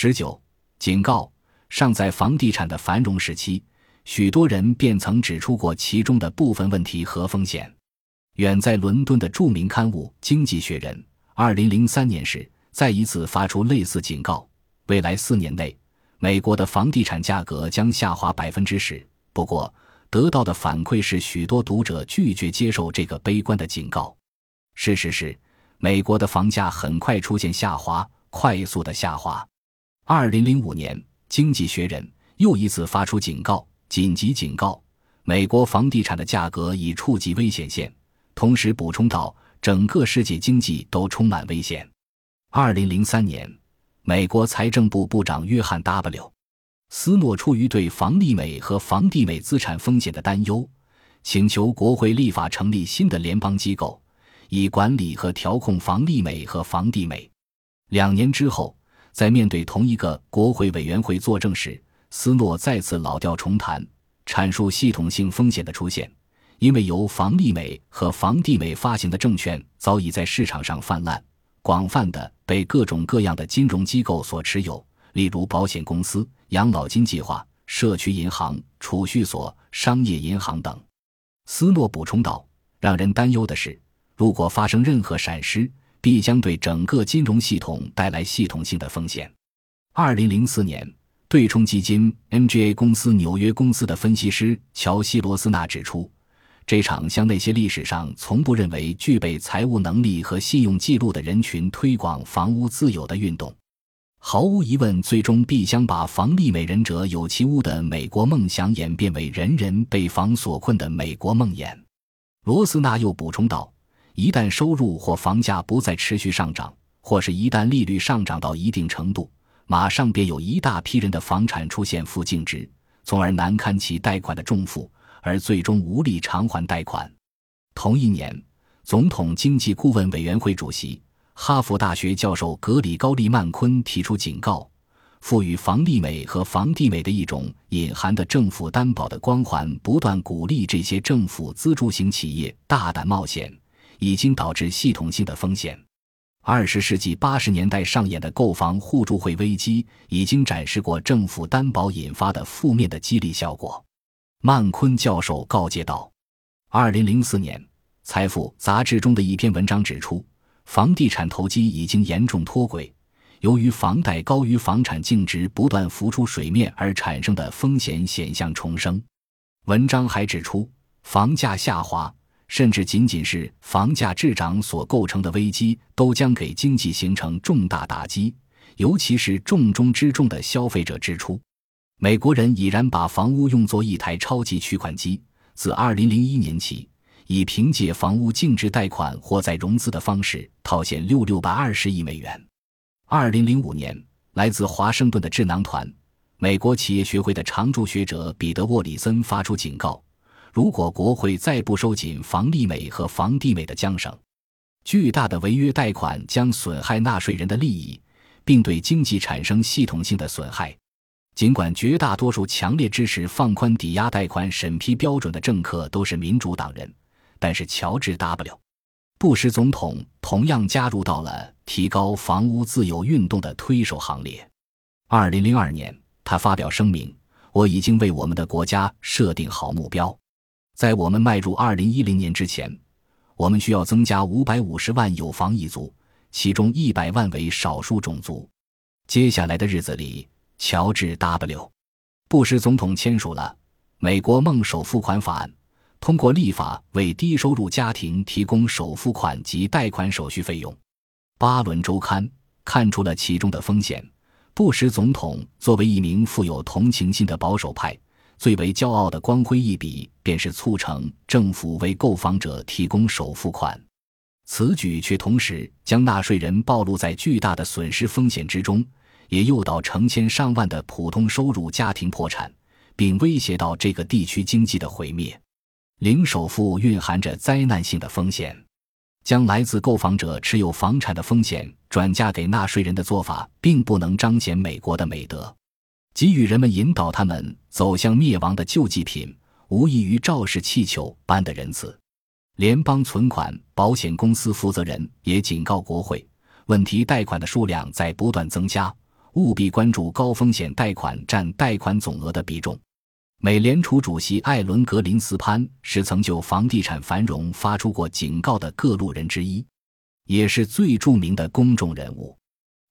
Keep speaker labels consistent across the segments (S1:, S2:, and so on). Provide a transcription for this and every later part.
S1: 十九，警告。尚在房地产的繁荣时期，许多人便曾指出过其中的部分问题和风险。远在伦敦的著名刊物《经济学人》二零零三年时，再一次发出类似警告：未来四年内，美国的房地产价格将下滑百分之十。不过，得到的反馈是，许多读者拒绝接受这个悲观的警告。事实是，美国的房价很快出现下滑，快速的下滑。二零零五年。《经济学人》又一次发出警告，紧急警告：美国房地产的价格已触及危险线。同时补充道，整个世界经济都充满危险。二零零三年，美国财政部部长约翰 ·W· 斯诺出于对房利美和房地美资产风险的担忧，请求国会立法成立新的联邦机构，以管理和调控房利美和房地美。两年之后。在面对同一个国会委员会作证时，斯诺再次老调重弹，阐述系统性风险的出现，因为由房利美和房地美发行的证券早已在市场上泛滥，广泛的被各种各样的金融机构所持有，例如保险公司、养老金计划、社区银行、储蓄所、商业银行等。斯诺补充道：“让人担忧的是，如果发生任何闪失。”必将对整个金融系统带来系统性的风险。二零零四年，对冲基金 MGA 公司纽约公司的分析师乔西罗斯纳指出，这场向那些历史上从不认为具备财务能力和信用记录的人群推广房屋自有的运动，毫无疑问，最终必将把房利美人者有其屋的美国梦想演变为人人被房所困的美国梦魇。罗斯纳又补充道。一旦收入或房价不再持续上涨，或是一旦利率上涨到一定程度，马上便有一大批人的房产出现负净值，从而难堪其贷款的重负，而最终无力偿还贷款。同一年，总统经济顾问委员会主席、哈佛大学教授格里高利曼昆提出警告：赋予房利美和房地美的一种隐含的政府担保的光环，不断鼓励这些政府资助型企业大胆冒险。已经导致系统性的风险。二十世纪八十年代上演的购房互助会危机已经展示过政府担保引发的负面的激励效果。曼昆教授告诫道：“二零零四年，《财富》杂志中的一篇文章指出，房地产投机已经严重脱轨，由于房贷高于房产净值不断浮出水面而产生的风险险象重生。”文章还指出，房价下滑。甚至仅仅是房价滞涨所构成的危机，都将给经济形成重大打击，尤其是重中之重的消费者支出。美国人已然把房屋用作一台超级取款机，自2001年起，已凭借房屋净值贷款或再融资的方式套现六六百二十亿美元。2005年，来自华盛顿的智囊团——美国企业学会的常驻学者彼得·沃里森发出警告。如果国会再不收紧房利美和房地美的缰绳，巨大的违约贷款将损害纳税人的利益，并对经济产生系统性的损害。尽管绝大多数强烈支持放宽抵押贷款审批标准的政客都是民主党人，但是乔治 ·W· 布什总统同样加入到了提高房屋自由运动的推手行列。二零零二年，他发表声明：“我已经为我们的国家设定好目标。”在我们迈入二零一零年之前，我们需要增加五百五十万有房一族，其中一百万为少数种族。接下来的日子里，乔治 ·W· 布什总统签署了《美国梦首付款法案》，通过立法为低收入家庭提供首付款及贷款手续费用。巴伦周刊看出了其中的风险。布什总统作为一名富有同情心的保守派。最为骄傲的光辉一笔，便是促成政府为购房者提供首付款。此举却同时将纳税人暴露在巨大的损失风险之中，也诱导成千上万的普通收入家庭破产，并威胁到这个地区经济的毁灭。零首付蕴含着灾难性的风险，将来自购房者持有房产的风险转嫁给纳税人的做法，并不能彰显美国的美德。给予人们引导他们走向灭亡的救济品，无异于肇事气球般的仁慈。联邦存款保险公司负责人也警告国会：问题贷款的数量在不断增加，务必关注高风险贷款占贷款总额的比重。美联储主席艾伦·格林斯潘是曾就房地产繁荣发出过警告的各路人之一，也是最著名的公众人物。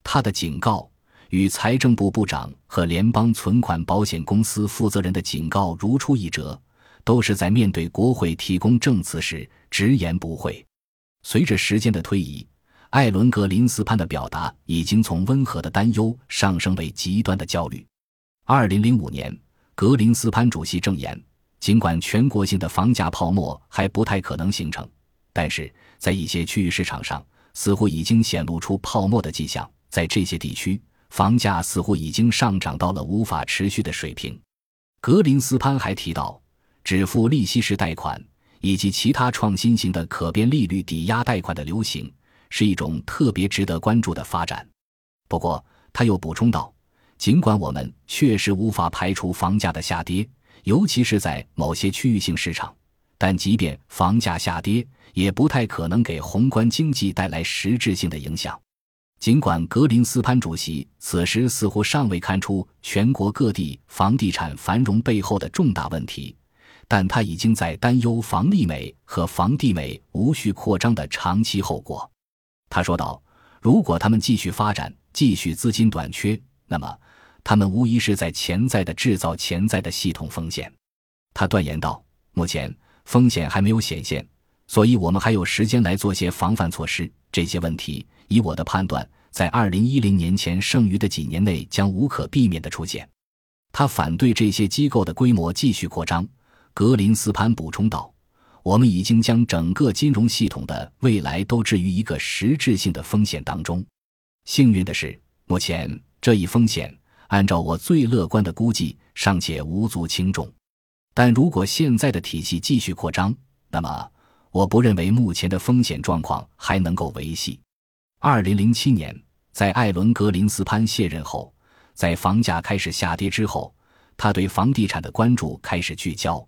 S1: 他的警告与财政部部长和联邦存款保险公司负责人的警告如出一辙，都是在面对国会提供证词时直言不讳。随着时间的推移，艾伦·格林斯潘的表达已经从温和的担忧上升为极端的焦虑。二零零五年。格林斯潘主席证言：尽管全国性的房价泡沫还不太可能形成，但是在一些区域市场上，似乎已经显露出泡沫的迹象。在这些地区，房价似乎已经上涨到了无法持续的水平。格林斯潘还提到，只付利息式贷款以及其他创新型的可变利率抵押贷款的流行，是一种特别值得关注的发展。不过，他又补充道。尽管我们确实无法排除房价的下跌，尤其是在某些区域性市场，但即便房价下跌，也不太可能给宏观经济带来实质性的影响。尽管格林斯潘主席此时似乎尚未看出全国各地房地产繁荣背后的重大问题，但他已经在担忧房利美和房地美无序扩张的长期后果。他说道：“如果他们继续发展，继续资金短缺，那么。”他们无疑是在潜在的制造潜在的系统风险，他断言道：“目前风险还没有显现，所以我们还有时间来做些防范措施。这些问题，以我的判断，在二零一零年前剩余的几年内将无可避免的出现。”他反对这些机构的规模继续扩张。格林斯潘补充道：“我们已经将整个金融系统的未来都置于一个实质性的风险当中。幸运的是，目前这一风险。”按照我最乐观的估计，尚且无足轻重。但如果现在的体系继续扩张，那么我不认为目前的风险状况还能够维系。二零零七年，在艾伦·格林斯潘卸任后，在房价开始下跌之后，他对房地产的关注开始聚焦。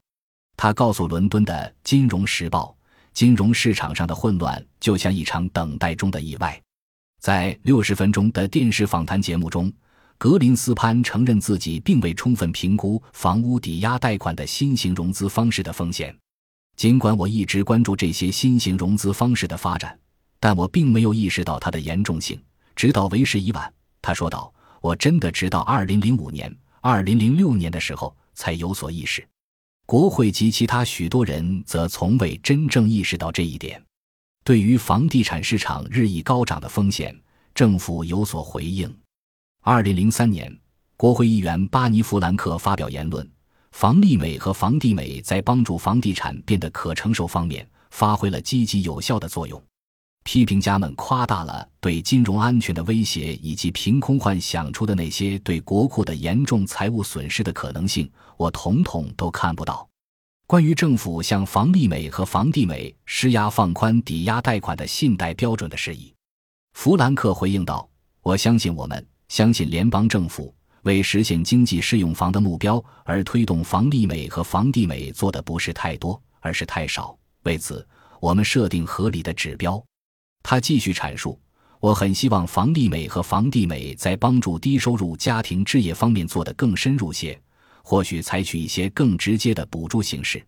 S1: 他告诉伦敦的《金融时报》：“金融市场上的混乱就像一场等待中的意外。”在六十分钟的电视访谈节目中。格林斯潘承认自己并未充分评估房屋抵押贷款的新型融资方式的风险。尽管我一直关注这些新型融资方式的发展，但我并没有意识到它的严重性，直到为时已晚。他说道：“我真的直到2005年、2006年的时候才有所意识。国会及其他许多人则从未真正意识到这一点。对于房地产市场日益高涨的风险，政府有所回应。”二零零三年，国会议员巴尼·弗兰克发表言论，房利美和房地美在帮助房地产变得可承受方面发挥了积极有效的作用。批评家们夸大了对金融安全的威胁，以及凭空幻想出的那些对国库的严重财务损失的可能性，我统统都看不到。关于政府向房利美和房地美施压放宽抵押贷款的信贷标准的事宜，弗兰克回应道：“我相信我们。”相信联邦政府为实现经济适用房的目标而推动房利美和房地美做的不是太多，而是太少。为此，我们设定合理的指标。他继续阐述：“我很希望房利美和房地美在帮助低收入家庭置业方面做得更深入些，或许采取一些更直接的补助形式。”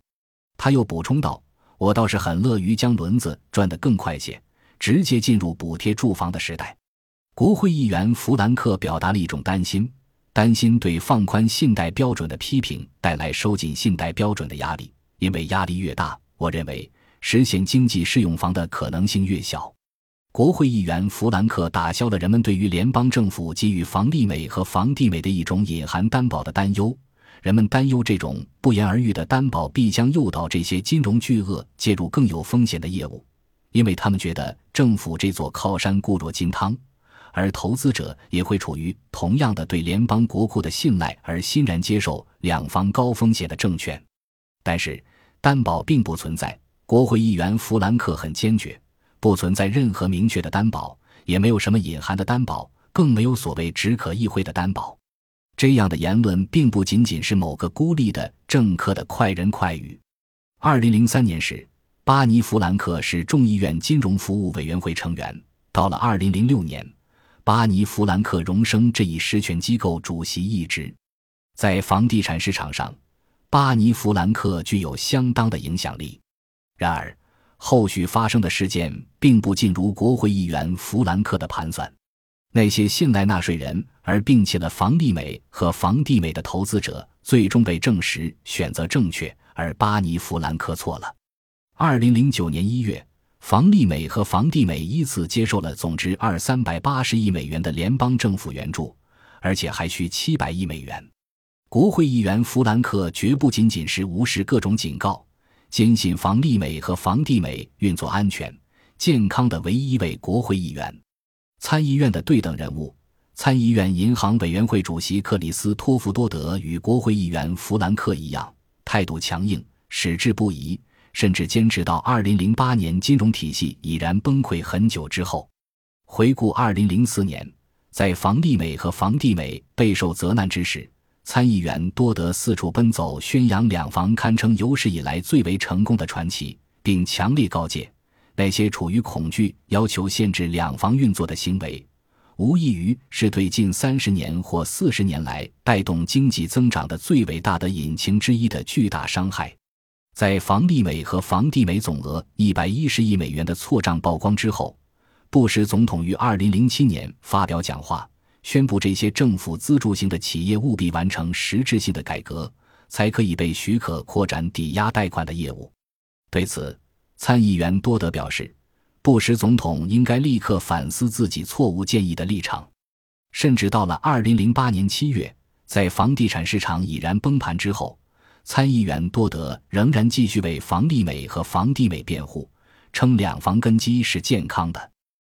S1: 他又补充道：“我倒是很乐于将轮子转得更快些，直接进入补贴住房的时代。”国会议员弗兰克表达了一种担心，担心对放宽信贷标准的批评带来收紧信贷标准的压力，因为压力越大，我认为实现经济适用房的可能性越小。国会议员弗兰克打消了人们对于联邦政府给予房利美和房地美的一种隐含担保的担忧。人们担忧这种不言而喻的担保必将诱导这些金融巨鳄介入更有风险的业务，因为他们觉得政府这座靠山固若金汤。而投资者也会处于同样的对联邦国库的信赖而欣然接受两方高风险的证券，但是担保并不存在。国会议员弗兰克很坚决，不存在任何明确的担保，也没有什么隐含的担保，更没有所谓只可意会的担保。这样的言论并不仅仅是某个孤立的政客的快人快语。二零零三年时，巴尼·弗兰克是众议院金融服务委员会成员，到了二零零六年。巴尼弗兰克荣升这一实权机构主席一职。在房地产市场上，巴尼弗兰克具有相当的影响力。然而，后续发生的事件并不尽如国会议员弗兰克的盘算。那些信赖纳税人而摒弃了房利美和房地美的投资者，最终被证实选择正确，而巴尼弗兰克错了。二零零九年一月，房利美和房地美依次接受了总值二三百八十亿美元的联邦政府援助，而且还需七百亿美元。国会议员弗兰克绝不仅仅是无视各种警告。坚信房利美和房地美运作安全、健康的唯一一位国会议员，参议院的对等人物，参议院银行委员会主席克里斯托弗多德与国会议员弗兰克一样，态度强硬、矢志不移，甚至坚持到二零零八年金融体系已然崩溃很久之后。回顾二零零四年，在房利美和房地美备受责难之时。参议员多德四处奔走，宣扬两房堪称有史以来最为成功的传奇，并强烈告诫那些处于恐惧、要求限制两房运作的行为，无异于是对近三十年或四十年来带动经济增长的最伟大的引擎之一的巨大伤害。在房利美和房地美总额一百一十亿美元的错账曝光之后，布什总统于二零零七年发表讲话。宣布这些政府资助型的企业务必完成实质性的改革，才可以被许可扩展抵押贷款的业务。对此，参议员多德表示，布什总统应该立刻反思自己错误建议的立场。甚至到了二零零八年七月，在房地产市场已然崩盘之后，参议员多德仍然继续为房利美和房地美辩护，称两房根基是健康的。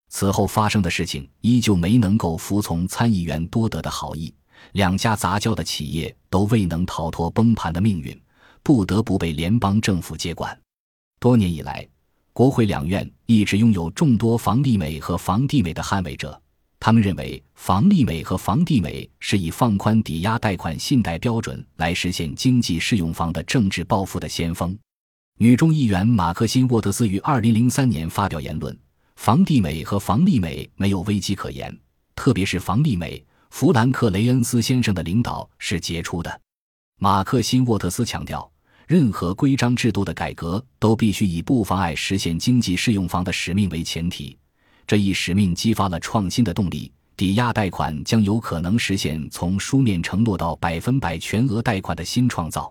S1: 此后发生的事情依旧没能够服从参议员多德的好意，两家杂交的企业都未能逃脱崩盘的命运，不得不被联邦政府接管。多年以来，国会两院一直拥有众多房利美和房地美的捍卫者，他们认为房利美和房地美是以放宽抵押贷款信贷标准来实现经济适用房的政治抱负的先锋。女众议员马克辛沃特斯于二零零三年发表言论。房地美和房利美没有危机可言，特别是房利美，弗兰克雷恩斯先生的领导是杰出的。马克辛沃特斯强调，任何规章制度的改革都必须以不妨碍实现经济适用房的使命为前提。这一使命激发了创新的动力，抵押贷款将有可能实现从书面承诺到百分百全额贷款的新创造。